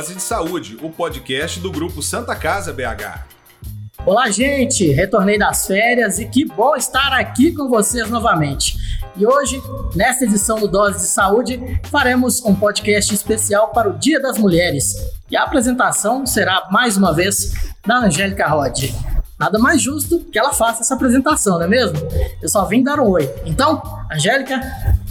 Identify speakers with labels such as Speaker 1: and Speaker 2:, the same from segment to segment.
Speaker 1: Dose de Saúde, o podcast do grupo Santa Casa BH.
Speaker 2: Olá, gente! Retornei das férias e que bom estar aqui com vocês novamente. E hoje, nesta edição do Dose de Saúde, faremos um podcast especial para o Dia das Mulheres. E a apresentação será, mais uma vez, da Angélica Rod. Nada mais justo que ela faça essa apresentação, não é mesmo? Eu só vim dar um oi. Então, Angélica,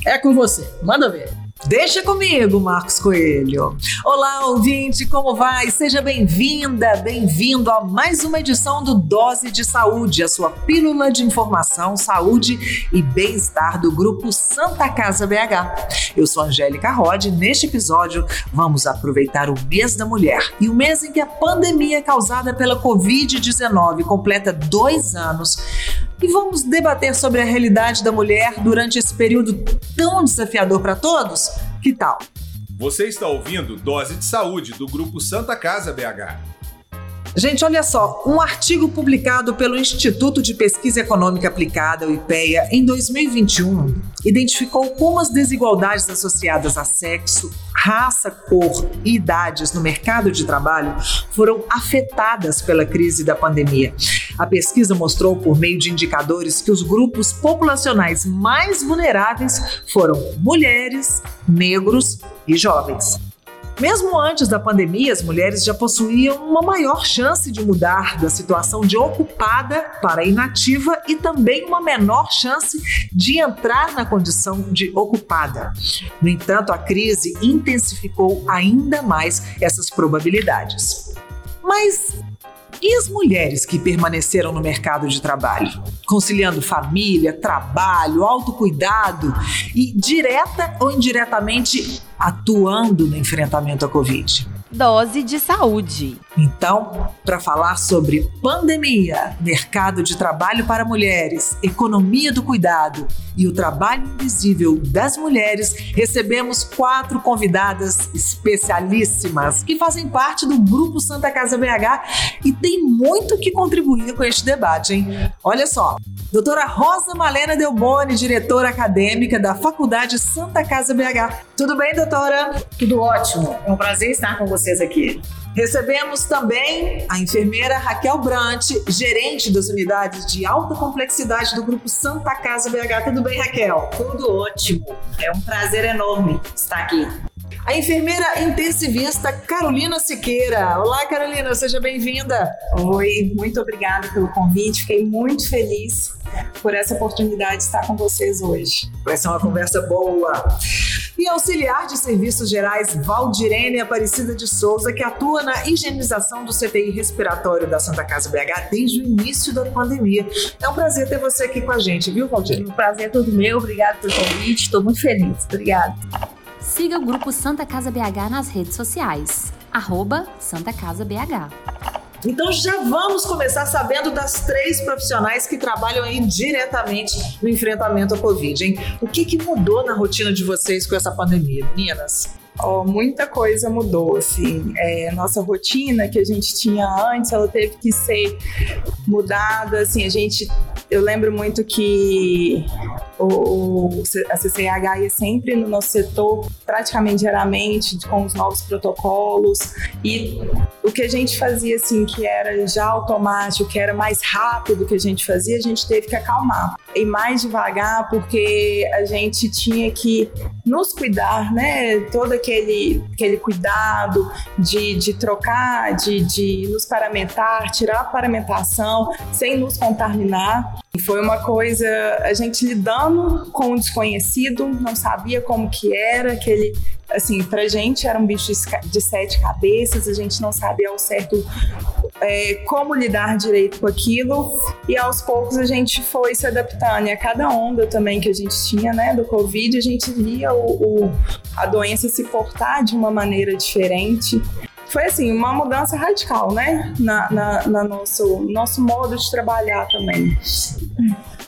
Speaker 2: é com você. Manda ver.
Speaker 3: Deixa comigo, Marcos Coelho. Olá, ouvinte, como vai? Seja bem-vinda, bem-vindo a mais uma edição do Dose de Saúde, a sua pílula de informação, saúde e bem-estar do grupo Santa Casa BH. Eu sou Angélica Rod e neste episódio vamos aproveitar o mês da mulher e o mês em que a pandemia causada pela Covid-19 completa dois anos e vamos debater sobre a realidade da mulher durante esse período tão desafiador para todos? Que tal?
Speaker 1: Você está ouvindo Dose de Saúde do Grupo Santa Casa BH.
Speaker 3: Gente, olha só, um artigo publicado pelo Instituto de Pesquisa Econômica Aplicada, o IPEA, em 2021, identificou como as desigualdades associadas a sexo, raça, cor e idades no mercado de trabalho foram afetadas pela crise da pandemia. A pesquisa mostrou, por meio de indicadores, que os grupos populacionais mais vulneráveis foram mulheres, negros e jovens. Mesmo antes da pandemia, as mulheres já possuíam uma maior chance de mudar da situação de ocupada para inativa e também uma menor chance de entrar na condição de ocupada. No entanto, a crise intensificou ainda mais essas probabilidades. Mas e as mulheres que permaneceram no mercado de trabalho, conciliando família, trabalho, autocuidado e direta ou indiretamente atuando no enfrentamento à Covid?
Speaker 4: Dose de saúde.
Speaker 3: Então, para falar sobre pandemia, mercado de trabalho para mulheres, economia do cuidado e o trabalho invisível das mulheres, recebemos quatro convidadas especialíssimas que fazem parte do Grupo Santa Casa BH e tem muito que contribuir com este debate, hein? Olha só, doutora Rosa Malena Delboni, diretora acadêmica da Faculdade Santa Casa BH. Tudo bem, doutora?
Speaker 5: Tudo ótimo. É um prazer estar com vocês aqui.
Speaker 3: Recebemos também a enfermeira Raquel Brant, gerente das unidades de alta complexidade do Grupo Santa Casa BH. Tudo bem, Raquel?
Speaker 5: Tudo ótimo. É um prazer enorme estar aqui.
Speaker 3: A enfermeira intensivista Carolina Siqueira. Olá, Carolina, seja bem-vinda.
Speaker 6: Oi, muito obrigada pelo convite. Fiquei muito feliz por essa oportunidade de estar com vocês hoje.
Speaker 3: Vai ser uma conversa boa. E auxiliar de serviços gerais Valdirene Aparecida de Souza, que atua na higienização do CTI respiratório da Santa Casa BH desde o início da pandemia. É um prazer ter você aqui com a gente, viu, Valdirene?
Speaker 6: O prazer é todo meu. Obrigada pelo convite. Estou muito feliz. Obrigada.
Speaker 4: Siga o grupo Santa Casa BH nas redes sociais. Arroba Santa Casa BH.
Speaker 3: Então já vamos começar sabendo das três profissionais que trabalham aí diretamente no enfrentamento à Covid, hein? O que, que mudou na rotina de vocês com essa pandemia, meninas?
Speaker 6: Oh, muita coisa mudou, assim. É, nossa rotina que a gente tinha antes, ela teve que ser mudada, assim, a gente... Eu lembro muito que o, a CCH ia sempre no nosso setor, praticamente diariamente, com os novos protocolos. E o que a gente fazia, assim, que era já automático, que era mais rápido que a gente fazia, a gente teve que acalmar. E mais devagar, porque a gente tinha que nos cuidar, né? Todo aquele, aquele cuidado de, de trocar, de, de nos paramentar, tirar a paramentação sem nos contaminar. Foi uma coisa, a gente lidando com o desconhecido, não sabia como que era, aquele, assim, pra gente era um bicho de sete cabeças, a gente não sabia ao certo é, como lidar direito com aquilo, e aos poucos a gente foi se adaptando, e a cada onda também que a gente tinha, né, do Covid, a gente via o, o a doença se portar de uma maneira diferente, foi assim, uma mudança radical, né? Na, na, na nosso, nosso modo de trabalhar também.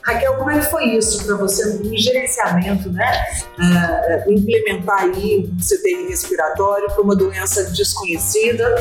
Speaker 3: Raquel, como é que foi isso para você no gerenciamento, né? Uh, implementar aí um CTI respiratório para uma doença desconhecida,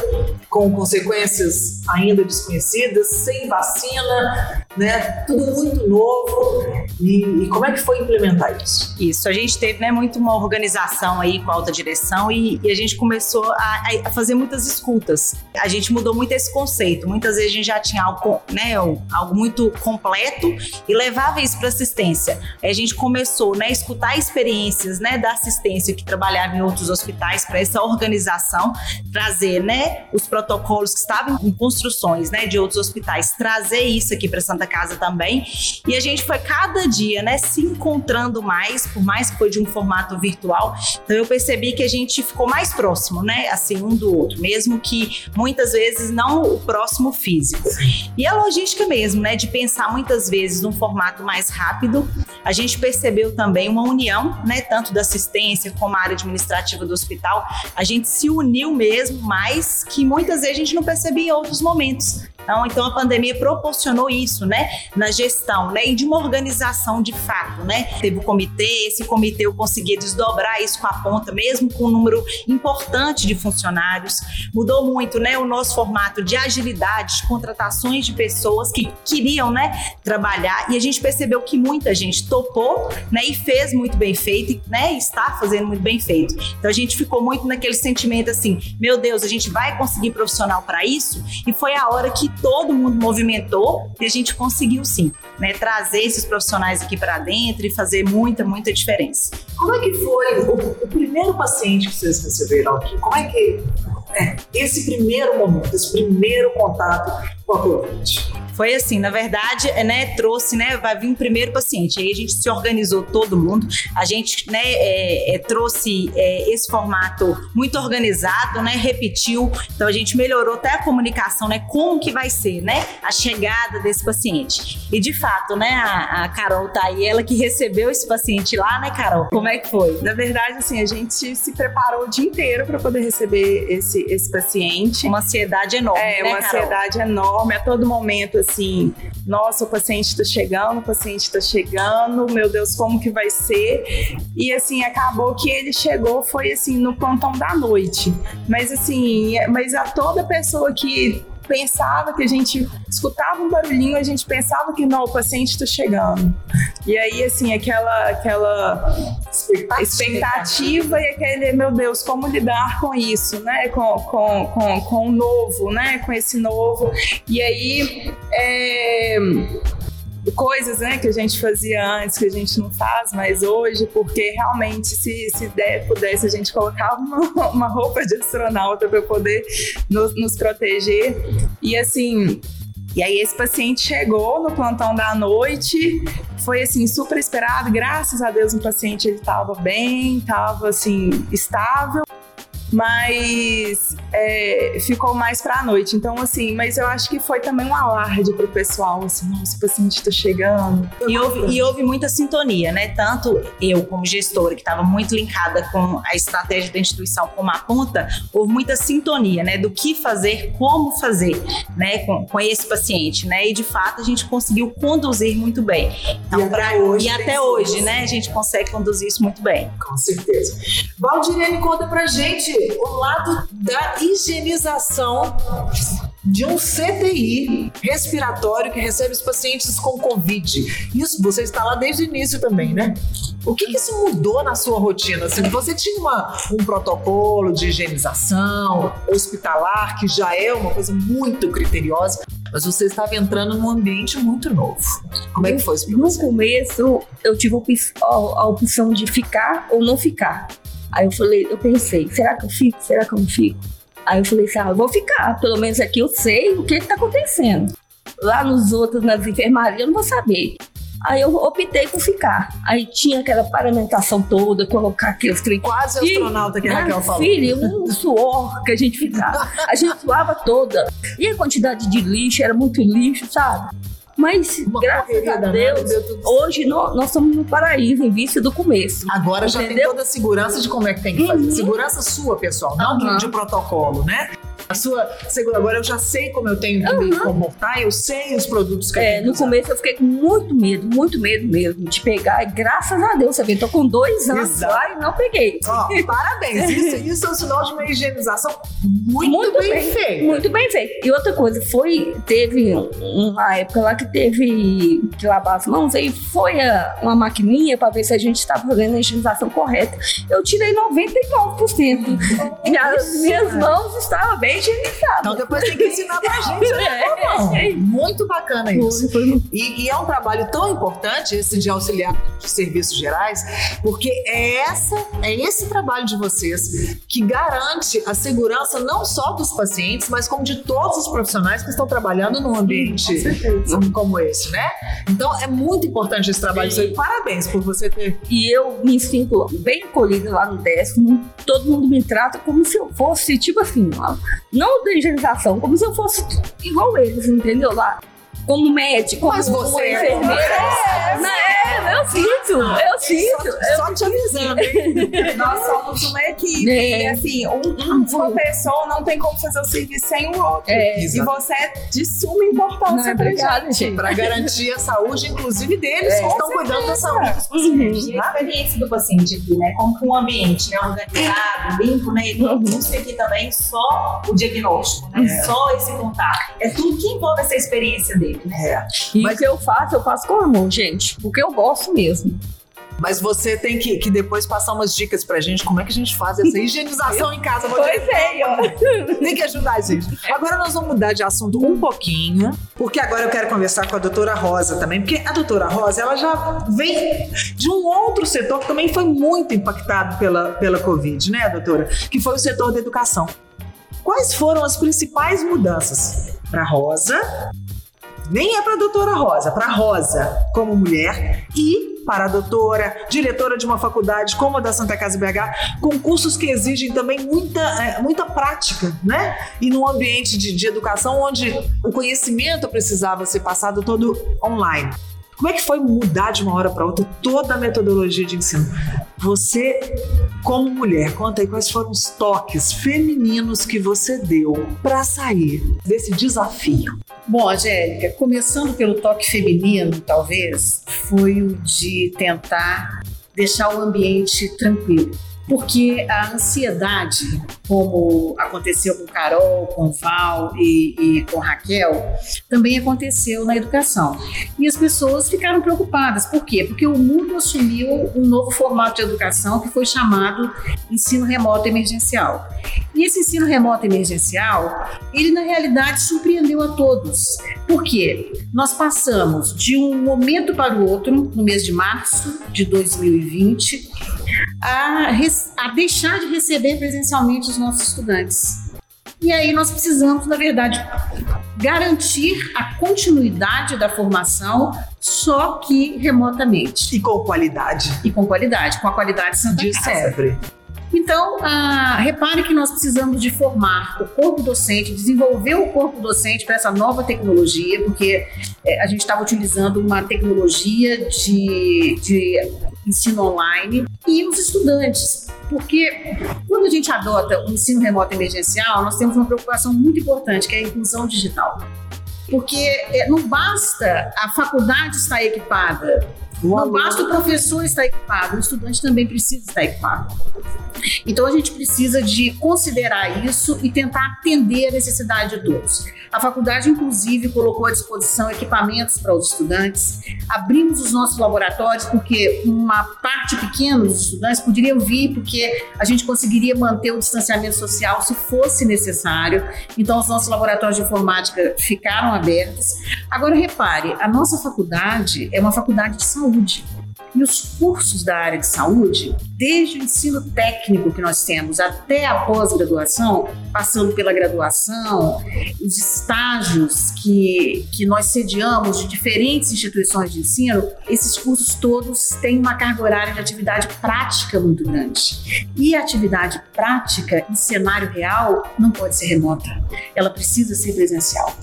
Speaker 3: com consequências ainda desconhecidas, sem vacina, né? Tudo muito novo.
Speaker 7: E, e, como é que foi implementar isso?
Speaker 5: Isso, a gente teve né, muito uma organização aí com a alta direção e, e a gente começou a, a, fazer muitas escutas. A gente mudou muito esse conceito. Muitas vezes a gente já tinha algo, né, algo muito completo e levava isso para assistência. A gente começou né, a escutar experiências né, da assistência que trabalhava em outros hospitais para essa organização, trazer né, os protocolos que estavam em construções né, de outros hospitais, trazer isso aqui para Santa Casa também. E a gente foi cada dia, né, se encontrando mais, por mais que foi de um formato virtual. Então eu percebi que a gente ficou mais próximo, né, assim, um do outro, mesmo que muitas vezes não o próximo físico. E a logística mesmo, né, de pensar muitas vezes num formato mais rápido. A gente percebeu também uma união, né, tanto da assistência como a área administrativa do hospital. A gente se uniu mesmo, mais que muitas vezes a gente não percebia em outros momentos. Então, então a pandemia proporcionou isso, né, na gestão, né, e de uma organização de fato, né. Teve o comitê, esse comitê eu conseguia desdobrar isso com a ponta, mesmo com um número importante de funcionários. Mudou muito, né, o nosso formato de agilidade, de contratações de pessoas que queriam, né, trabalhar e a gente percebeu que muita gente topou, né, e fez muito bem feito, né, e está fazendo muito bem feito. Então a gente ficou muito naquele sentimento assim, meu Deus, a gente vai conseguir profissional para isso? E foi a hora que todo mundo movimentou e a gente conseguiu sim, né, trazer esses profissionais aqui para dentro e fazer muita, muita diferença.
Speaker 7: Como é que foi o, o primeiro paciente que vocês receberam aqui? Como é que é, esse primeiro momento, esse primeiro contato com a Covid?
Speaker 5: Foi assim, na verdade, é, né, trouxe, né, vai vir o primeiro paciente. Aí a gente se organizou todo mundo, a gente, né, é, é, trouxe é, esse formato muito organizado, né, repetiu. Então a gente melhorou até a comunicação, né, como que vai ser, né, a chegada desse paciente. E de fato, né, a, a Carol tá aí, ela que recebeu esse paciente lá, né, Carol? Como é que foi?
Speaker 6: Na verdade, assim, a gente se preparou o dia inteiro para poder receber esse, esse paciente.
Speaker 5: Uma ansiedade enorme,
Speaker 6: É,
Speaker 5: né,
Speaker 6: uma
Speaker 5: Carol?
Speaker 6: ansiedade enorme. A todo momento, assim, nossa, o paciente está chegando, o paciente está chegando, meu Deus, como que vai ser? E assim, acabou que ele chegou, foi assim, no plantão da noite. Mas assim, mas a toda pessoa que pensava que a gente escutava um barulhinho, a gente pensava que não, o paciente está chegando. E aí, assim, aquela, aquela expectativa e aquele, meu Deus, como lidar com isso, né? Com, com, com, com o novo, né? Com esse novo. E aí, é, coisas né, que a gente fazia antes, que a gente não faz mais hoje, porque realmente, se, se der, pudesse, a gente colocava uma, uma roupa de astronauta para poder nos, nos proteger. E assim, e aí esse paciente chegou no plantão da noite, foi assim super esperado, graças a Deus o paciente ele estava bem, estava assim estável mas é, ficou mais pra noite. Então, assim, mas eu acho que foi também um alarde pro pessoal, assim, nossa, o paciente tá chegando.
Speaker 5: E houve, e houve muita sintonia, né? Tanto eu, como gestora, que estava muito linkada com a estratégia da instituição como a ponta, houve muita sintonia, né? Do que fazer, como fazer, né? Com, com esse paciente, né? E de fato a gente conseguiu conduzir muito bem. Então,
Speaker 7: E até
Speaker 5: pra-
Speaker 7: hoje
Speaker 5: e até hoje,
Speaker 7: assim.
Speaker 5: né? A gente consegue conduzir isso muito bem.
Speaker 7: Com certeza. Valdirene, conta pra gente o lado da higienização de um CTI respiratório que recebe os pacientes com Covid. Isso, você está lá desde o início também, né? O que, que isso mudou na sua rotina? Assim, você tinha uma- um protocolo de higienização hospitalar, que já é uma coisa muito criteriosa, mas você estava entrando num ambiente muito novo. Como é que foi isso
Speaker 8: No começo, eu tive a opção de ficar ou não ficar. Aí eu falei, eu pensei, será que eu fico? Será que eu não fico? Aí eu falei assim, ah, eu vou ficar. Pelo menos aqui eu sei o que está acontecendo. Lá nos outros, nas enfermarias, eu não vou saber. Aí eu optei por ficar. Aí tinha aquela paramentação toda, colocar aqueles trem
Speaker 7: Quase
Speaker 8: Ih,
Speaker 7: astronauta que a Raquel
Speaker 8: ah,
Speaker 7: falou.
Speaker 8: Filho, um suor que a gente ficava. A gente suava toda. E a quantidade de lixo, era muito lixo, sabe? Mas,
Speaker 7: Uma
Speaker 8: graças a Deus, hoje nó- nós, estamos no paraíso, em vista do começo.
Speaker 7: Agora já tem
Speaker 8: Entendeu?
Speaker 7: toda a segurança de como é que tem que fazer.
Speaker 8: Uhum.
Speaker 7: Segurança sua, pessoal, não de-
Speaker 8: Aham.
Speaker 7: de protocolo, né?
Speaker 3: A sua segura. Agora eu já sei como eu tenho que me comportar, eu sei os produtos que eu
Speaker 8: É,
Speaker 3: tenho que
Speaker 8: no
Speaker 3: usar.
Speaker 8: começo eu fiquei com muito medo, muito medo mesmo de pegar. E graças a Deus, você vê, tô com dois anos
Speaker 3: Exato.
Speaker 8: lá e não peguei.
Speaker 3: Ó, parabéns. Isso, isso é um sinal de uma higienização muito, bem, feita.
Speaker 8: Muito bem feito. E outra coisa, foi, teve um- uma época lá que teve que lavar as mãos, aí foi a- uma maquininha para ver se a gente estava fazendo a higienização correta. Eu tirei 99%. e as minhas mãos estavam bem higienizadas.
Speaker 3: Então depois tem que ensinar pra gente. né, irmão?
Speaker 8: É.
Speaker 3: Muito bacana isso.
Speaker 8: Foi, foi
Speaker 3: E, e é um trabalho tão importante esse de auxiliar de serviços gerais, porque é essa é esse trabalho de vocês que garante a segurança não só dos pacientes, mas como de todos os profissionais que estão trabalhando num ambiente como esse, né? Então é muito importante esse trabalho. E Parabéns por você ter.
Speaker 8: E eu me sinto bem acolhida lá no décimo. Todo mundo me trata como se eu fosse, tipo assim, não da higienização, como se eu fosse igual eles, entendeu? Lá. Como médico, como
Speaker 3: Mas você é
Speaker 8: enfermeira. É, né, eu sinto, eu sinto.
Speaker 3: Só, só te avisando, hein?
Speaker 6: Nós somos uma equipe.
Speaker 8: É.
Speaker 6: E assim, um- uma pessoa não tem como fazer o serviço sem o outro.
Speaker 8: É,
Speaker 6: e você é de suma importância pra
Speaker 8: obrigada,
Speaker 6: gente.
Speaker 3: Para garantir a saúde, inclusive deles que estão cuidando da saúde dos
Speaker 8: Uhum.
Speaker 3: pacientes.
Speaker 5: E a experiência do paciente aqui, né? Como que um ambiente né, organizado, limpo, né? E
Speaker 8: Uhum.
Speaker 5: isso aqui também só o diagnóstico, né? Só esse contato. É tudo que envolve essa experiência dele?
Speaker 3: É.
Speaker 8: E
Speaker 3: Mas-
Speaker 8: o que eu faço, eu faço com amor, gente. Porque eu gosto mesmo.
Speaker 3: Mas você tem que, que depois passar umas dicas pra gente como é que a gente faz essa higienização em casa. Vou
Speaker 8: Pois é, ó.
Speaker 3: Tem que ajudar a gente. Agora nós vamos mudar de assunto um pouquinho, porque agora eu quero conversar com a doutora Rosa também, porque a doutora Rosa, ela já vem de um outro setor que também foi muito impactado pela, pela Covid, né, doutora? Que foi o setor da educação. Quais foram as principais mudanças para Rosa? Nem é para a doutora Rosa, para Rosa como mulher e para a doutora, diretora de uma faculdade como a da Santa Casa BH, com cursos que exigem também muita, é, muita prática, né? E num ambiente de, de educação onde o conhecimento precisava ser passado todo online. Como é que foi mudar de uma hora para outra toda a metodologia de ensino? Você, como mulher, conta aí quais foram os toques femininos que você deu para sair desse desafio.
Speaker 9: Bom, Angélica, começando pelo toque feminino, talvez, foi o de tentar deixar o ambiente tranquilo. Porque a ansiedade, como aconteceu com Carol, com Val e, e com Raquel, também aconteceu na educação. E as pessoas ficaram preocupadas. Por quê? Porque o mundo assumiu um novo formato de educação que foi chamado ensino remoto emergencial. E esse ensino remoto emergencial, ele na realidade surpreendeu a todos. Por quê? Nós passamos de um momento para o outro, no mês de março de 2020, a, a deixar de receber presencialmente os nossos estudantes. E aí nós precisamos, na verdade, garantir a continuidade da formação, só que remotamente
Speaker 3: E com qualidade.
Speaker 9: e com qualidade, com a qualidade Santa
Speaker 3: De
Speaker 9: Casa.
Speaker 3: sempre.
Speaker 9: Então, ah, repare que nós precisamos de formar o corpo docente, desenvolver o corpo docente para essa nova tecnologia, porque eh, a gente estava utilizando uma tecnologia de, de ensino online e os estudantes. Porque quando a gente adota o ensino remoto emergencial, nós temos uma preocupação muito importante, que é a inclusão digital. Porque eh, não basta a faculdade estar equipada,
Speaker 3: O
Speaker 9: não basta o professor estar equipado, o estudante também precisa estar equipado. Então a gente precisa de considerar isso e tentar atender a necessidade de todos. A faculdade, inclusive, colocou à disposição equipamentos para os estudantes. Abrimos os nossos laboratórios porque uma parte pequena dos estudantes poderiam vir porque a gente conseguiria manter o distanciamento social se fosse necessário. Então os nossos laboratórios de informática ficaram abertos. Agora repare, a nossa faculdade é uma faculdade de saúde. E os cursos da área de saúde, desde o ensino técnico que nós temos até a pós-graduação, passando pela graduação, os estágios que, que nós sediamos de diferentes instituições de ensino, esses cursos todos têm uma carga horária de atividade prática muito grande. E a atividade prática em cenário real não pode ser remota, ela precisa ser presencial.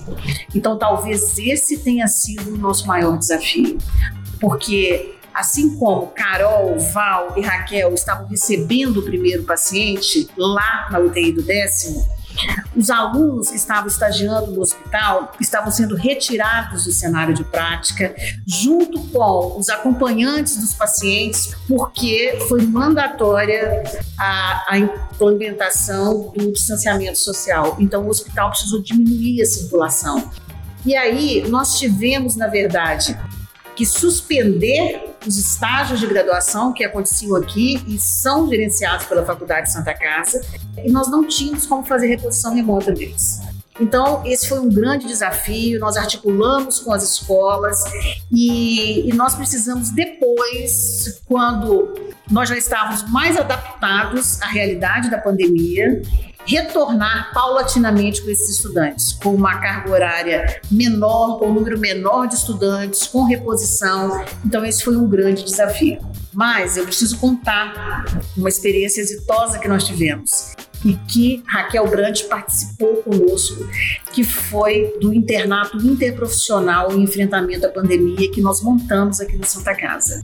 Speaker 9: Então, talvez esse tenha sido o nosso maior desafio, porque assim como Carol, Val e Raquel estavam recebendo o primeiro paciente lá na UTI do décimo, Os alunos que estavam estagiando no hospital estavam sendo retirados do cenário de prática, junto com os acompanhantes dos pacientes, porque foi mandatória a, a implementação do distanciamento social. Então, o hospital precisou diminuir a circulação. E aí, nós tivemos, na verdade, que suspender os estágios de graduação que aconteciam aqui e são gerenciados pela Faculdade de Santa Casa, e nós não tínhamos como fazer reposição remota deles. Então, esse foi um grande desafio. Nós articulamos com as escolas e, e, nós precisamos, depois, quando nós já estávamos mais adaptados à realidade da pandemia, retornar paulatinamente com esses estudantes, com uma carga horária menor, com um número menor de estudantes, com reposição. Então, esse foi um grande desafio. Mas eu preciso contar uma experiência exitosa que nós tivemos e que Raquel Brandt participou conosco, que foi do internato interprofissional em enfrentamento à pandemia que nós montamos aqui na Santa Casa.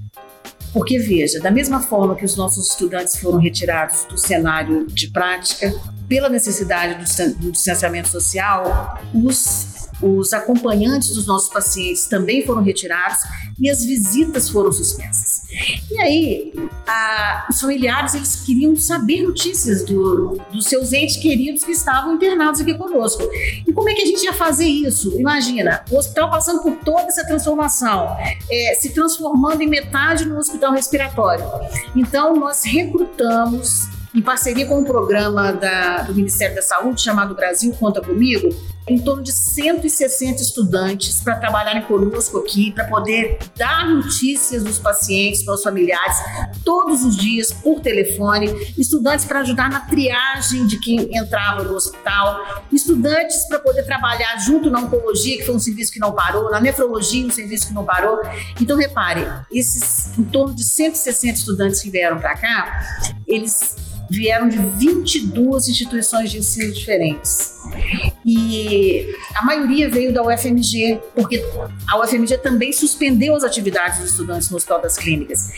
Speaker 9: Porque, veja, da mesma forma que os nossos estudantes foram retirados do cenário de prática, pela necessidade do distanciamento social, os os acompanhantes dos nossos pacientes também foram retirados e as visitas foram suspensas. E aí, a, os familiares eles queriam saber notícias do, dos seus entes queridos que estavam internados aqui conosco. E como é que a gente ia fazer isso? Imagina, o hospital passando por toda essa transformação, é, se transformando em metade no hospital respiratório. Então, nós recrutamos em parceria com um programa da, do Ministério da Saúde chamado Brasil Conta Comigo, em torno de 160 estudantes para trabalharem conosco aqui, para poder dar notícias dos pacientes para os familiares todos os dias por telefone, estudantes para ajudar na triagem de quem entrava no hospital, estudantes para poder trabalhar junto na oncologia, que foi um serviço que não parou, na nefrologia, um serviço que não parou. Então, repare, esses em torno de 160 estudantes que vieram para cá, eles vieram de 22 instituições de ensino diferentes. E a maioria veio da UFMG, porque a UFMG também suspendeu as atividades dos estudantes no Hospital das Clínicas.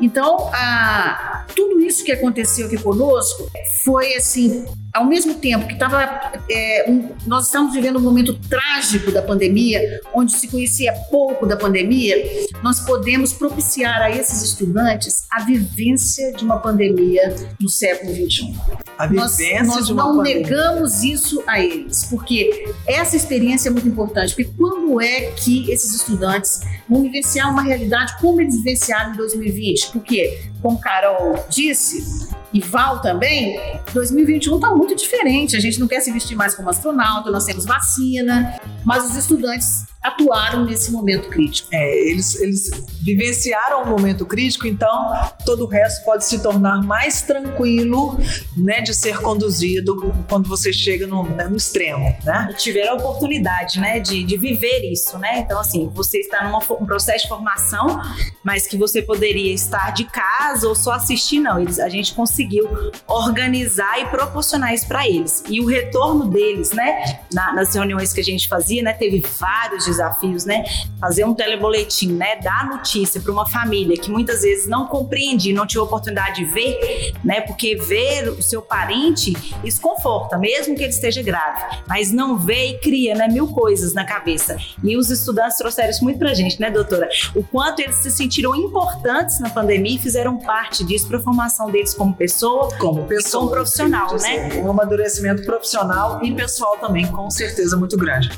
Speaker 9: Então, a, tudo isso que aconteceu aqui conosco foi assim ao mesmo tempo que estava, é, um, nós estamos vivendo um momento trágico da pandemia, onde se conhecia pouco da pandemia, nós podemos propiciar a esses estudantes a vivência de uma pandemia no século XXI.
Speaker 3: A vivência
Speaker 9: nós, nós
Speaker 3: de uma
Speaker 9: não
Speaker 3: pandemia.
Speaker 9: negamos isso a eles, porque essa experiência é muito importante. Porque quando é que esses estudantes vão vivenciar uma realidade como eles vivenciaram em 2020? Porque, como Carol disse, e Val também, 2021 está muito diferente. A gente não quer se vestir mais como astronauta, nós temos vacina, mas os estudantes atuaram nesse momento crítico.
Speaker 3: É, eles, eles vivenciaram um momento crítico, então todo o resto pode se tornar mais tranquilo, né, de ser conduzido quando você chega no, né, no extremo, né?
Speaker 5: E tiveram a oportunidade, né, de, de viver isso, né? Então, assim, você está num um processo de formação, mas que você poderia estar de casa ou só assistir, não. Eles, a gente conseguiu organizar e proporcionar isso para eles. E o retorno deles, né, na, nas reuniões que a gente fazia, né, teve vários desafios, né? Fazer um teleboletim, né? Dar notícia para uma família que muitas vezes não compreende, não tinha oportunidade de ver, né? Porque ver o seu parente isso conforta, mesmo que ele esteja grave, mas não vê e cria, né? Mil coisas na cabeça. E os estudantes trouxeram isso muito pra gente, né, doutora? O quanto eles se sentiram importantes na pandemia e fizeram parte disso para a formação deles como pessoa,
Speaker 3: Como pessoa,
Speaker 5: como profissional, né?
Speaker 3: Um amadurecimento profissional e pessoal também, com certeza, muito grande.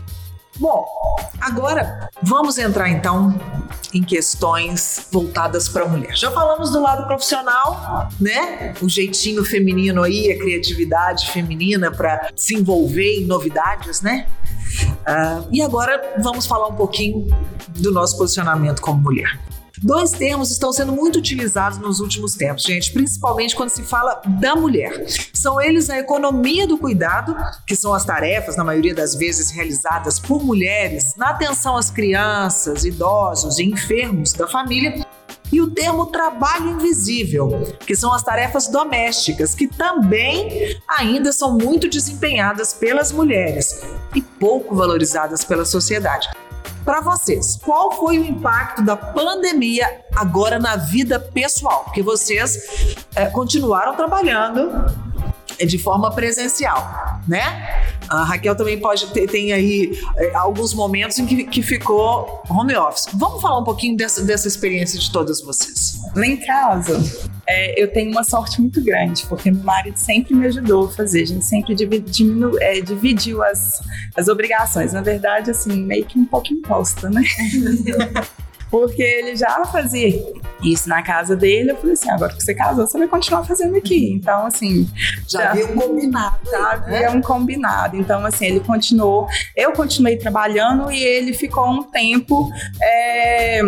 Speaker 3: Bom, agora vamos entrar então em questões voltadas para a mulher. Já falamos do lado profissional, né? O jeitinho feminino aí, a criatividade feminina para se envolver em novidades, né? Ah, e agora vamos falar um pouquinho do nosso posicionamento como mulher. Dois termos estão sendo muito utilizados nos últimos tempos, gente, principalmente quando se fala da mulher. São eles a economia do cuidado, que são as tarefas, na maioria das vezes, realizadas por mulheres na atenção às crianças, idosos e enfermos da família, e o termo trabalho invisível, que são as tarefas domésticas, que também ainda são muito desempenhadas pelas mulheres e pouco valorizadas pela sociedade. Para vocês, qual foi o impacto da pandemia agora na vida pessoal? Porque vocês é, continuaram trabalhando de forma presencial, né? A Raquel também pode ter tem aí é, alguns momentos em que, que ficou home office. Vamos falar um pouquinho dessa, dessa experiência de todas vocês.
Speaker 6: Lá em casa, é, eu tenho uma sorte muito grande, porque meu marido sempre me ajudou a fazer, a gente sempre é, dividiu as, as obrigações. Na verdade, assim, meio que um pouco imposta, né? porque ele já fazia isso na casa dele, eu falei assim, agora que você casou, você vai continuar fazendo aqui. Então, assim,
Speaker 7: Já havia um combinado.
Speaker 6: já
Speaker 7: né?
Speaker 6: havia um combinado. Então, assim, ele continuou, eu continuei trabalhando e ele ficou um tempo. é,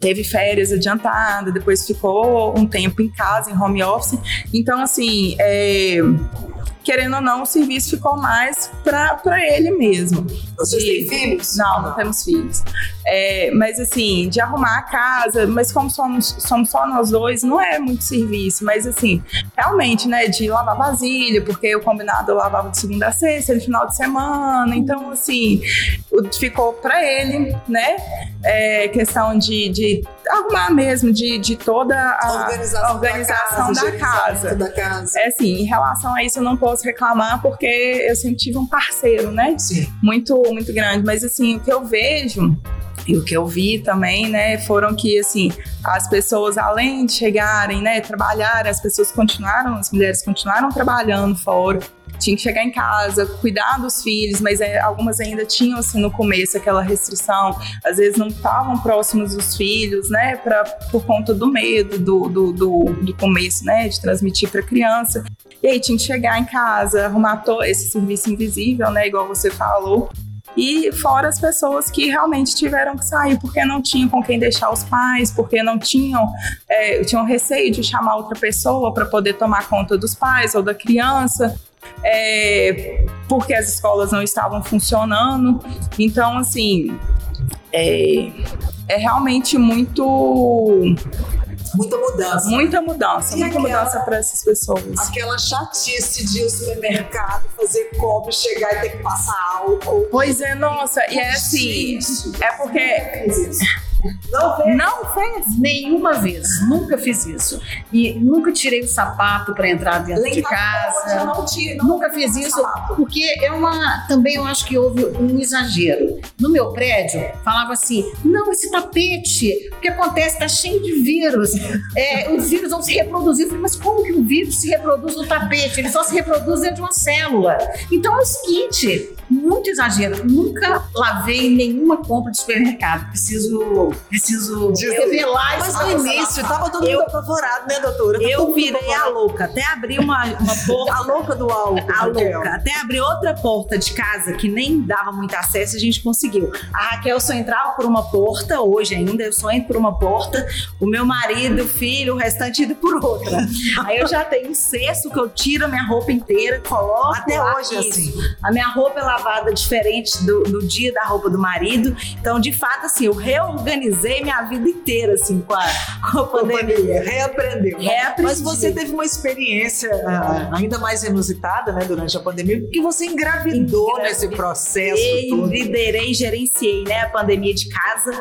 Speaker 6: Teve férias adiantada, depois ficou um tempo em casa, em home office. Então, assim, é, querendo ou não, o serviço ficou mais para ele mesmo.
Speaker 7: Vocês
Speaker 6: De-
Speaker 7: têm filhos?
Speaker 6: Não, não temos filhos. É, mas assim, de arrumar a casa, mas como somos, somos só nós dois, não é muito serviço. Mas assim, realmente, né, de lavar vasilha, porque o combinado eu lavava de segunda a sexta, no final de semana. Então, assim, ficou para ele, né? É, questão de, de arrumar mesmo, de, de toda a
Speaker 7: organização,
Speaker 6: organização
Speaker 7: da
Speaker 6: da
Speaker 7: casa.
Speaker 6: casa.
Speaker 7: higienizamento da casa.
Speaker 6: É assim, em relação a isso eu não posso reclamar porque eu sempre tive um parceiro, né?
Speaker 7: Sim.
Speaker 6: Muito, muito grande. Mas assim, o que eu vejo e o que eu vi também, né, foram que assim, as pessoas além de chegarem, né, trabalhar, as pessoas continuaram, as mulheres continuaram trabalhando fora. Tinha que chegar em casa, cuidar dos filhos, mas é, algumas ainda tinham assim no começo aquela restrição, às vezes não estavam próximos dos filhos, né, pra, por conta do medo do, do, do, do começo, né, de transmitir para criança. E aí tinha que chegar em casa, arrumar todo esse serviço invisível, né, igual você falou. E fora as pessoas que realmente tiveram que sair porque não tinham com quem deixar os pais, porque não tinham, é, tinham receio de chamar outra pessoa para poder tomar conta dos pais ou da criança. É, porque as escolas não estavam funcionando. Então, assim, é, é realmente muito
Speaker 7: Muita mudança.
Speaker 6: muita mudança,
Speaker 7: E
Speaker 6: muita
Speaker 7: aquela-
Speaker 6: mudança para essas pessoas.
Speaker 7: Aquela chatice de ir ao supermercado, fazer compra, chegar e ter que passar álcool.
Speaker 6: Pois é, nossa, e é assim,
Speaker 7: Gente,
Speaker 6: é porque.
Speaker 7: Não fez?
Speaker 9: Não fez nenhuma vez, nunca fiz isso. E nunca tirei o sapato para entrar dentro
Speaker 7: em
Speaker 9: de
Speaker 7: casa, não não
Speaker 9: Nunca fiz isso, porque é uma. Também eu acho que houve um exagero. No meu prédio, falava assim: não, esse tapete, o que acontece? Está cheio de vírus. É, os vírus vão se reproduzir. Eu falei, mas como que o vírus se reproduz no tapete? Ele só se reproduz dentro de uma célula. Então é o seguinte: muito exagero. Nunca lavei nenhuma compra de supermercado. Preciso, preciso revelar
Speaker 7: Mas
Speaker 9: isso.
Speaker 7: no
Speaker 9: pra nossa
Speaker 7: início
Speaker 9: nação.
Speaker 7: tava todo mundo apavorado, né, doutora? Tá
Speaker 5: Eu virei a louca, até abri uma, uma porta.
Speaker 7: A louca do álcool.
Speaker 5: A louca. Até abrir outra porta de casa que nem dava muito acesso, a gente conseguiu. A Raquel só entrava por uma porta, hoje ainda, eu só entro por uma porta. O meu marido, o filho, o restante indo por outra. Aí eu já tenho um cesto que eu tiro a minha roupa inteira, coloco.
Speaker 7: Até
Speaker 5: lá,
Speaker 7: hoje,
Speaker 5: isso.
Speaker 7: assim.
Speaker 5: A minha roupa é lavada diferente do, do dia da roupa do marido. Então, de fato, assim, eu reorganizei minha vida inteira, assim, com a, com a pandemia.
Speaker 7: Reaprendeu.
Speaker 5: Reaprendi.
Speaker 7: Mas você teve uma experiência ah, ainda mais inusitada, né, durante a pandemia, porque você engravidou
Speaker 5: Engravidei.
Speaker 7: nesse processo todo.
Speaker 5: liderei, gerenciei né, a pandemia de casa.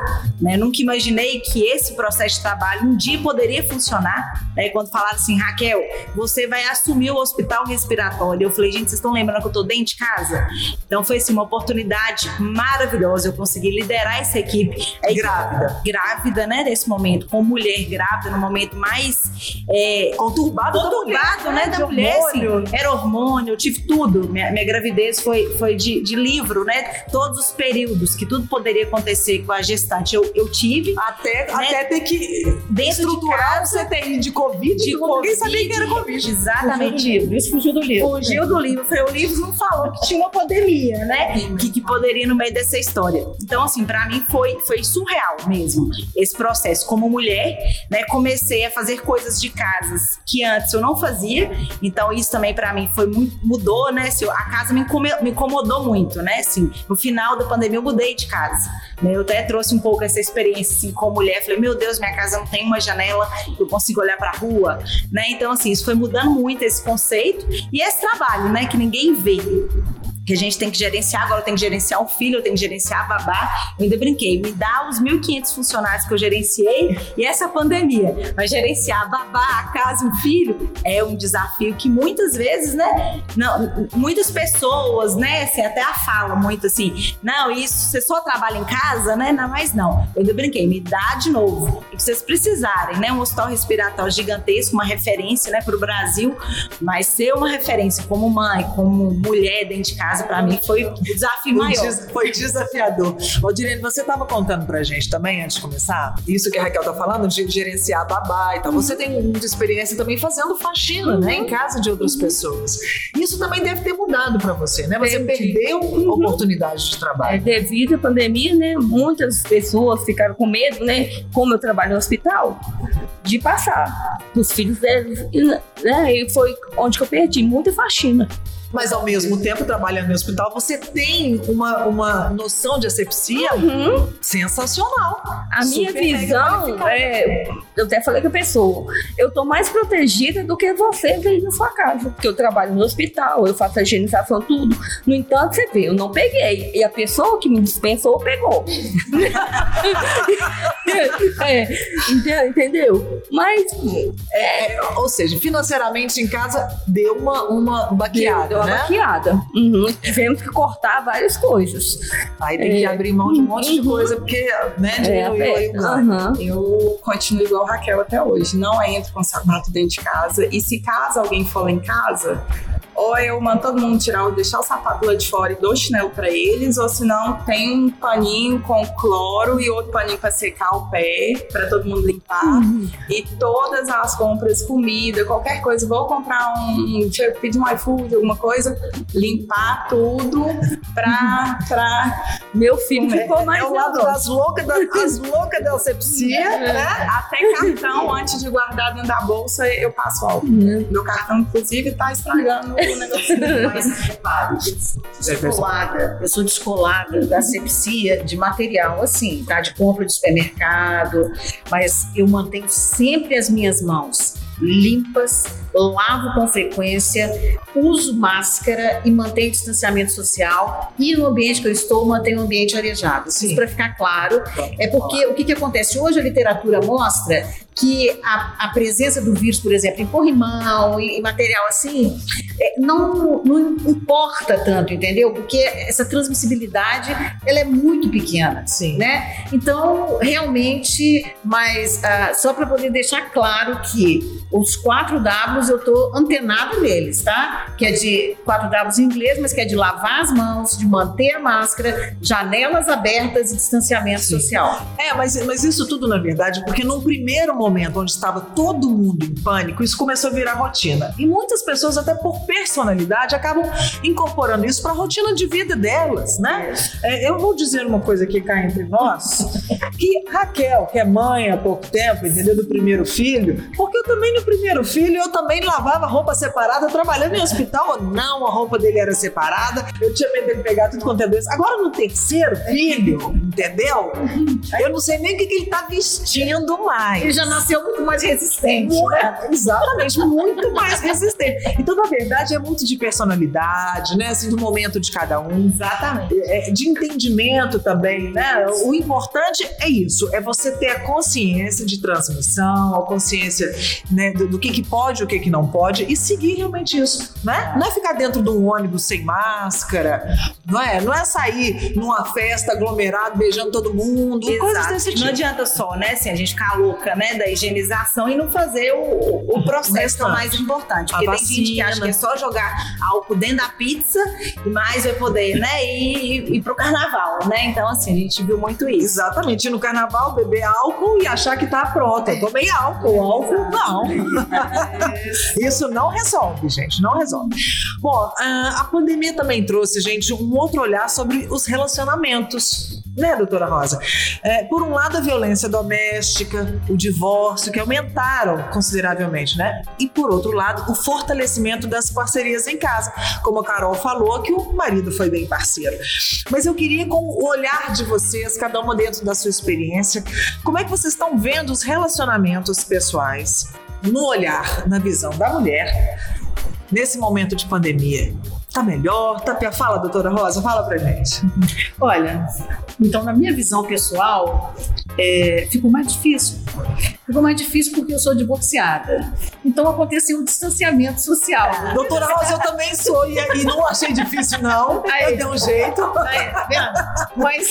Speaker 5: Né? Nunca imaginei que esse processo de trabalho um dia poderia funcionar. Né? Quando falaram assim, Raquel, você vai assumir o hospital respiratório. Eu falei, gente, vocês estão lembrando que eu tô dentro de casa? Então foi assim, uma oportunidade maravilhosa. Eu consegui liderar essa equipe. A equipe
Speaker 7: Grávida.
Speaker 5: Grávida, né, nesse momento, com mulher grávida, no momento mais é,
Speaker 7: Conturbado, da
Speaker 5: conturbado, né, da
Speaker 7: de
Speaker 5: mulher, assim,
Speaker 7: hormônio.
Speaker 5: era hormônio, eu tive tudo. Minha, minha gravidez foi, foi de, de livro, né? Todos os períodos que tudo poderia acontecer com a gestante, eu, eu tive.
Speaker 7: Até,
Speaker 5: Né?
Speaker 7: até ter que estruturar
Speaker 5: de
Speaker 7: o CTI de Covid,
Speaker 5: de
Speaker 7: que ninguém sabia
Speaker 5: Covid.
Speaker 7: que era Covid.
Speaker 9: Fugiu do
Speaker 5: Exatamente.
Speaker 9: livro, isso fugiu do livro.
Speaker 5: Fugiu do livro. Foi, o livro não falou que tinha uma pandemia, né? Que, que poderia no meio dessa história. Então, assim, pra mim foi, foi surreal mesmo esse processo. Como mulher, né? Comecei a fazer coisas de casas que antes eu não fazia. Então, isso também pra mim foi muito. mudou, né? Assim, a casa me, incomodou muito, né? Assim, no final da pandemia eu mudei de casa. né? Eu até trouxe um pouco essa experiência, assim, como mulher. Falei, meu Deus, minha casa não tem uma janela que eu consigo olhar pra rua, né? Então, assim, isso foi mudando muito esse conceito e esse trabalho, né? Que ninguém vê. Que a gente tem que gerenciar, agora eu tenho que gerenciar o filho, eu tenho que gerenciar a babá. Eu ainda brinquei, me dá os 1.500 funcionários que eu gerenciei e essa pandemia. Mas gerenciar a babá, a casa o filho é um desafio que muitas vezes, né, não, muitas pessoas, né, assim, até a fala muito assim, não, isso, você só trabalha em casa, né, não, mas não. Eu ainda brinquei, me dá de novo. E que vocês precisarem, né, um hospital respiratório gigantesco, uma referência, né, para o Brasil, mas ser uma referência como mãe, como mulher dentro de casa, casa, para mim, foi o desafio maior.
Speaker 3: Foi desafiador. Valdirene, você estava contando pra gente também, antes de começar, isso que a Raquel tá falando, de gerenciar babá e tal. Você tem muita experiência também fazendo faxina, né, em casa de outras pessoas. Isso também deve ter mudado pra você, né? Você perdeu oportunidades de
Speaker 8: É,
Speaker 3: trabalho.
Speaker 8: devido à pandemia, né, muitas pessoas ficaram com medo, né, como eu trabalho no hospital, de passar os filhos deles, né, e foi onde que eu perdi muita faxina.
Speaker 3: Mas ao mesmo tempo, trabalhando no hospital, você tem uma, uma noção de asepsia sensacional.
Speaker 8: A minha visão é, eu até falei com a pessoa, eu tô mais protegida do que você aí na sua casa, porque eu trabalho no hospital, eu faço a higienização tudo. No entanto, você vê, eu não peguei e a pessoa que me dispensou pegou. é, ente- entendeu? Mas
Speaker 3: É, ou seja, financeiramente em casa deu uma, uma baqueada,
Speaker 8: deu uma
Speaker 3: né?
Speaker 8: baqueada. Uhum. Tivemos que cortar várias coisas.
Speaker 3: Aí tem que
Speaker 8: É.
Speaker 3: abrir mão de um monte de
Speaker 8: Uhum.
Speaker 3: coisa, porque, né,
Speaker 8: É,
Speaker 3: diminuiu aí o ganho.
Speaker 6: Eu continuo igual a Raquel até hoje. Não entro com sapato dentro de casa. E se caso alguém for lá em casa, ou eu mando todo mundo tirar, deixar o sapato lá de fora e dou chinelo pra eles, ou se não, tem um paninho com cloro e outro paninho pra secar o pé, pra todo mundo limpar. E todas as compras, comida, qualquer coisa, vou comprar um, eu pedir um iFood, alguma coisa, limpar tudo pra, pra
Speaker 8: Meu filho ficou mais
Speaker 3: É o lado das loucas da, das loucas da asepsia, né?
Speaker 6: Até cartão, antes de guardar dentro da bolsa, eu passo álcool. Meu cartão, inclusive, tá estragando o negocinho. Mas repare,
Speaker 9: descolada, eu sou descolada da asepsia de material, assim, tá? De compra de supermercado, mas eu mantenho sempre as minhas mãos limpas, lavo com frequência, uso máscara e mantenho distanciamento social. E no ambiente que eu estou, mantenho o ambiente arejado. Isso para ficar claro. É porque o que, que acontece? Hoje a literatura mostra que a, a presença do vírus, por exemplo, em corrimão e, material assim, é, não, não importa tanto, entendeu? Porque essa transmissibilidade ela é muito pequena,
Speaker 3: Sim.
Speaker 9: né? Então, realmente, mas ah, só para poder deixar claro que os 4 Ws eu tô antenado neles, tá? Que é de 4 Ws em inglês, mas que é de lavar as mãos, de manter a máscara, janelas abertas e distanciamento
Speaker 3: Sim.
Speaker 9: social.
Speaker 3: É, mas, mas isso tudo, na verdade, porque num primeiro momento onde estava todo mundo em pânico, isso começou a virar rotina. E muitas pessoas, até por personalidade, acabam incorporando isso para a rotina de vida delas, né? É, eu vou dizer uma coisa aqui cá entre nós, que Raquel, que é mãe há pouco tempo, entendeu, do primeiro filho, porque eu também no primeiro filho, eu também lavava roupa separada, trabalhando em hospital ou não, a roupa dele era separada, eu tinha medo dele pegar tudo quanto é doença. Agora no terceiro filho, entendeu? Eu não sei nem o que, que ele tá vestindo mais.
Speaker 9: Ele já nasceu muito mais resistente. né?
Speaker 3: É, exatamente, muito mais resistente. Então, na verdade, é muito de personalidade, né? Assim, do momento de cada um.
Speaker 9: Exatamente.
Speaker 3: É, de entendimento também, né? O importante é isso, é você ter a consciência de transmissão, a consciência né, do, do que, que pode, o que, que não pode, e seguir realmente isso, né? Não é ficar dentro de um ônibus sem máscara, não é? Não é sair numa festa aglomerado, beijando todo mundo, coisas
Speaker 5: Exato.
Speaker 3: desse
Speaker 5: Não
Speaker 3: tipo.
Speaker 5: adianta só, né, assim, a gente ficar louca, né, da higienização e não fazer o, o processo que é o mais importante.
Speaker 3: A
Speaker 5: Porque tem gente que
Speaker 3: vacina.
Speaker 5: acha que é só jogar álcool dentro da pizza e mais vai poder, né, ir, ir pro carnaval, né? Então, assim, a gente viu muito isso.
Speaker 3: Exatamente, ir no carnaval, beber álcool e achar que tá pronta. Eu tomei álcool, álcool não. Isso não resolve, gente, não resolve. Bom, a pandemia também trouxe, gente, um outro olhar sobre os relacionamentos. Né, doutora Rosa? É, por um lado, a violência doméstica, o divórcio, que aumentaram consideravelmente, né? E por outro lado, o fortalecimento das parcerias em casa. Como a Carol falou, que o marido foi bem parceiro. Mas eu queria, com o olhar de vocês, cada uma dentro da sua experiência, como é que vocês estão vendo os relacionamentos pessoais no olhar, na visão da mulher, nesse momento de pandemia? Tá melhor? Tá pior? Fala, doutora Rosa, fala pra gente.
Speaker 9: Olha, então na minha visão pessoal, é, ficou mais difícil. Ficou mais difícil porque eu sou divorciada. Então aconteceu um distanciamento social.
Speaker 3: Doutora Rosa, eu também sou e, e não achei difícil, não.
Speaker 9: Aí.
Speaker 3: Eu dei um jeito.
Speaker 9: Aí, tá vendo? Mas,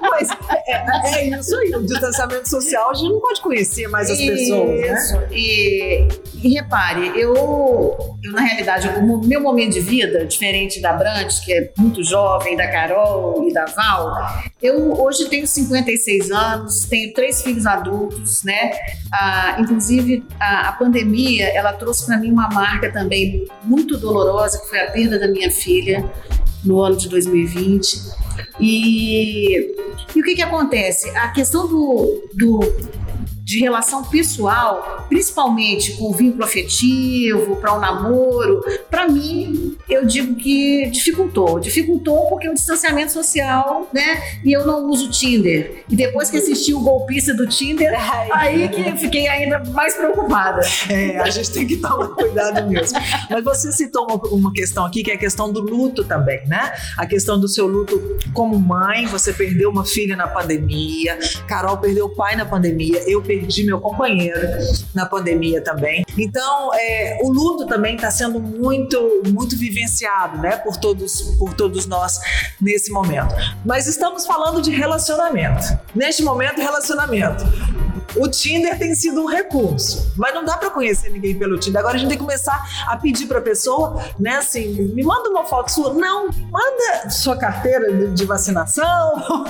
Speaker 9: mas é, é isso aí.
Speaker 3: O distanciamento social, a gente não pode conhecer mais as pessoas, né?
Speaker 9: Isso. E, e repare, eu, eu, na realidade, o meu momento de vida, diferente da Brandt, que é muito jovem, da Carol e da Val, eu hoje tenho 56 anos, tenho três filhos adultos, né? Ah, inclusive, a, a pandemia, ela trouxe para mim uma marca também muito dolorosa, que foi a perda da minha filha no ano de 2020. E, e o que que acontece? A questão do, do de relação pessoal, principalmente com vínculo afetivo, para o um namoro, para mim, eu digo que dificultou. Dificultou porque o distanciamento social, né? E eu não uso Tinder. E depois que assisti o golpista do Tinder, aí que eu fiquei ainda mais preocupada.
Speaker 3: É, a gente tem que tomar cuidado mesmo. Mas você citou uma, uma questão aqui, que é a questão do luto também, né? A questão do seu luto como mãe, você perdeu uma filha na pandemia, Carol perdeu o pai na pandemia, eu perdi meu companheiro na pandemia também. Então, é, o luto também está sendo muito, muito vivenciado, né, por todos, por todos nós nesse momento. Mas estamos falando de relacionamento. Neste momento, relacionamento. O Tinder tem sido um recurso, mas não dá para conhecer ninguém pelo Tinder. Agora a gente tem que começar a pedir para a pessoa, né, assim, me manda uma foto sua. Não, manda sua carteira de, de vacinação.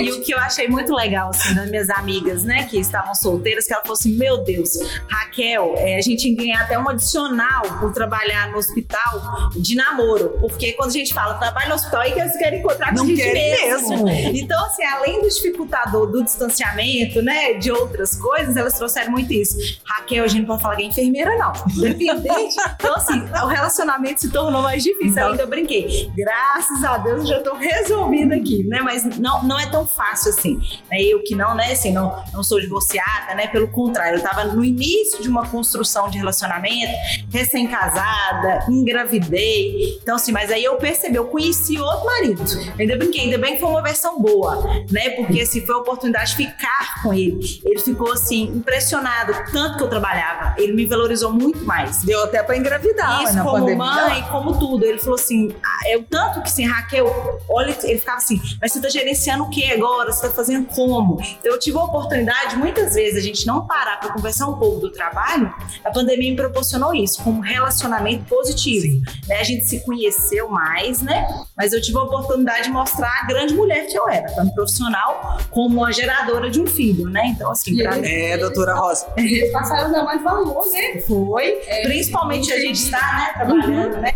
Speaker 5: E o que eu achei muito legal, assim, das minhas amigas, né, que estavam solteiras, que ela falou assim: Meu Deus, Raquel, é, a gente ganha até um adicional por trabalhar no hospital de namoro. Porque quando a gente fala trabalho no hospital, aí que eles querem encontrar com a gente mesmo.
Speaker 3: mesmo.
Speaker 5: Então, assim, além do dificultador do distanciamento, né, de outras coisas, elas trouxeram muito isso. Raquel, a gente não pode falar que é enfermeira, não. Dependente. Então, assim, o relacionamento se tornou mais difícil.
Speaker 3: Então-
Speaker 5: Ainda eu brinquei. Graças a Deus, eu já tô resolvida aqui, né? Mas não, não é tão fácil assim. Né? Eu que não, né, assim, não, não sou divorciada, né? Pelo contrário, eu tava no início de uma construção de relacionamento, recém-casada, engravidei. Então, assim, mas aí eu percebi, eu conheci outro marido. Ainda brinquei, ainda bem que foi uma versão boa, né? Porque assim, foi a oportunidade de ficar com ele. Ele ficou assim, impressionado, tanto que eu trabalhava. Ele me valorizou muito mais.
Speaker 3: Deu até para engravidar
Speaker 5: Isso como
Speaker 3: pandemia.
Speaker 5: mãe, como tudo. Ele falou assim, ah, é o tanto que assim, Raquel, olha, ele ficava assim, mas você tá gerenciando o que agora? Você tá fazendo como? Então eu tive a oportunidade, muitas vezes, a gente não parar para conversar um pouco do trabalho, a pandemia me proporcionou isso, como relacionamento positivo. Né? A gente se conheceu mais, né? Mas eu tive a oportunidade de mostrar a grande mulher que eu era, tanto profissional como a geradora de um filho, né? Então, assim, pra mim.
Speaker 3: É, doutora Rosa.
Speaker 9: Eles passaram a dar mais valor, né?
Speaker 5: Foi. Principalmente a gente está, né, trabalhando, né?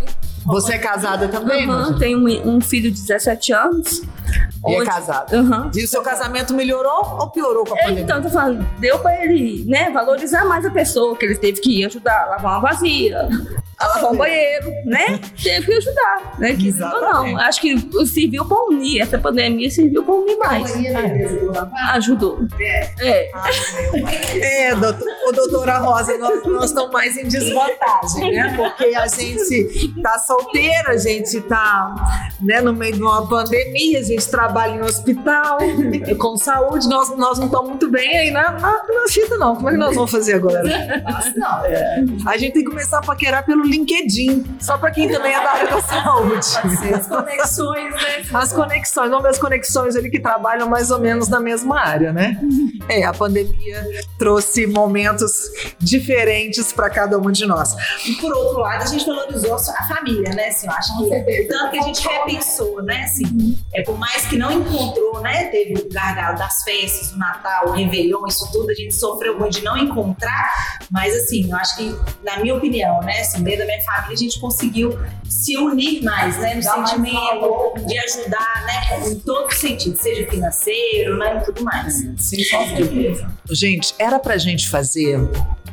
Speaker 3: Você é casada também? Manja?
Speaker 8: tenho um, um filho de 17 anos.
Speaker 3: E é
Speaker 8: Onde-
Speaker 3: casada.
Speaker 8: Aham.
Speaker 3: E o seu casamento melhorou ou piorou com a
Speaker 8: É,
Speaker 3: pandemia?
Speaker 8: então, tô falando, deu pra ele, né, valorizar mais a pessoa, que ele teve que ajudar a lavar uma vazia, a lavar um banheiro, né? Teve que ajudar, né? Que,
Speaker 3: Exatamente.
Speaker 8: não, acho que serviu pra unir, essa pandemia serviu pra unir mais. Ajudou. É.
Speaker 3: É, doutor, ô, doutora Rosa, nós, nós estamos mais em desvantagem, né? Porque a gente tá solteira, a gente tá né, no meio de uma pandemia, a gente trabalha em hospital, com saúde, nós, nós não estamos muito bem aí na, na, na fita, não. Como é que nós vamos fazer agora? É, a gente tem que começar a paquerar pelo LinkedIn, só para quem também é da área da saúde.
Speaker 5: As conexões, né?
Speaker 3: As conexões, vamos ver as conexões ali que trabalham mais ou menos na mesma área, né? É, a pandemia trouxe momentos diferentes para cada um de nós.
Speaker 5: E por outro lado, a gente valorizou a família, né? Assim, eu acho que tanto que a gente repensou, né? Assim, é por mais que não encontrou, né? Teve o gargalo das festas, o Natal, o Réveillon, isso tudo, a gente sofreu muito de não encontrar, mas assim, eu acho que, na minha opinião, né? Assim, dentro da minha família, a gente conseguiu se unir mais, né? No sentimento de ajudar, né? Em todos os sentidos, seja financeiro, né? E tudo mais.
Speaker 3: Gente, era pra gente fazer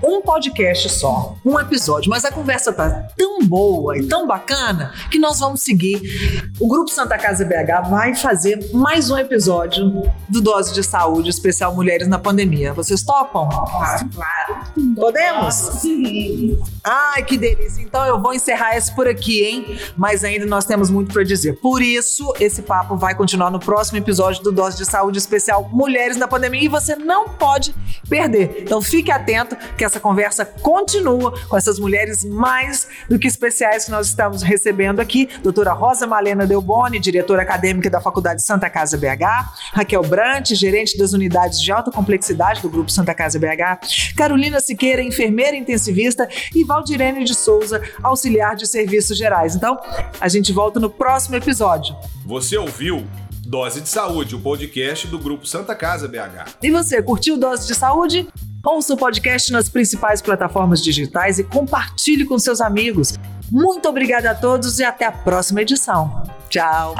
Speaker 3: um podcast só, um episódio, mas a conversa tá tão boa e tão bacana que nós vamos seguir. O Grupo Santa Casa BH vai fazer mais um episódio do Dose de Saúde Especial Mulheres na Pandemia. Vocês topam?
Speaker 6: Claro.
Speaker 3: Podemos? Sim. Ai, que delícia. Então eu vou encerrar esse por aqui, hein? Mas ainda nós temos muito para dizer. Por isso, esse papo vai continuar no próximo episódio do Dose de Saúde Especial Mulheres na Pandemia e você não pode perder. Então fique atento que essa conversa continua com essas mulheres mais do que especiais que nós estamos recebendo aqui. Doutora Rosa Malena Delboni, diretora acadêmica da Faculdade Santa Casa BH, Raquel Brant, gerente das unidades de alta complexidade do Grupo Santa Casa BH, Carolina Siqueira, enfermeira intensivista e Valdirene de Souza, auxiliar de serviços gerais. Então, a gente volta no próximo episódio.
Speaker 1: Você ouviu Dose de Saúde, o podcast do Grupo Santa Casa BH.
Speaker 3: E você, curtiu Dose de Saúde? Ouça o podcast nas principais plataformas digitais e compartilhe com seus amigos. Muito obrigada a todos e até a próxima edição. Tchau!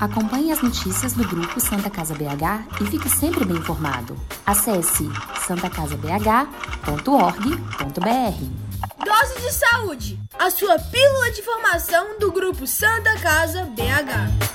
Speaker 4: Acompanhe as notícias do Grupo Santa Casa BH e fique sempre bem informado. Acesse santacasabh.org.br.
Speaker 10: Dose de Saúde, a sua pílula de formação do grupo Santa Casa BH.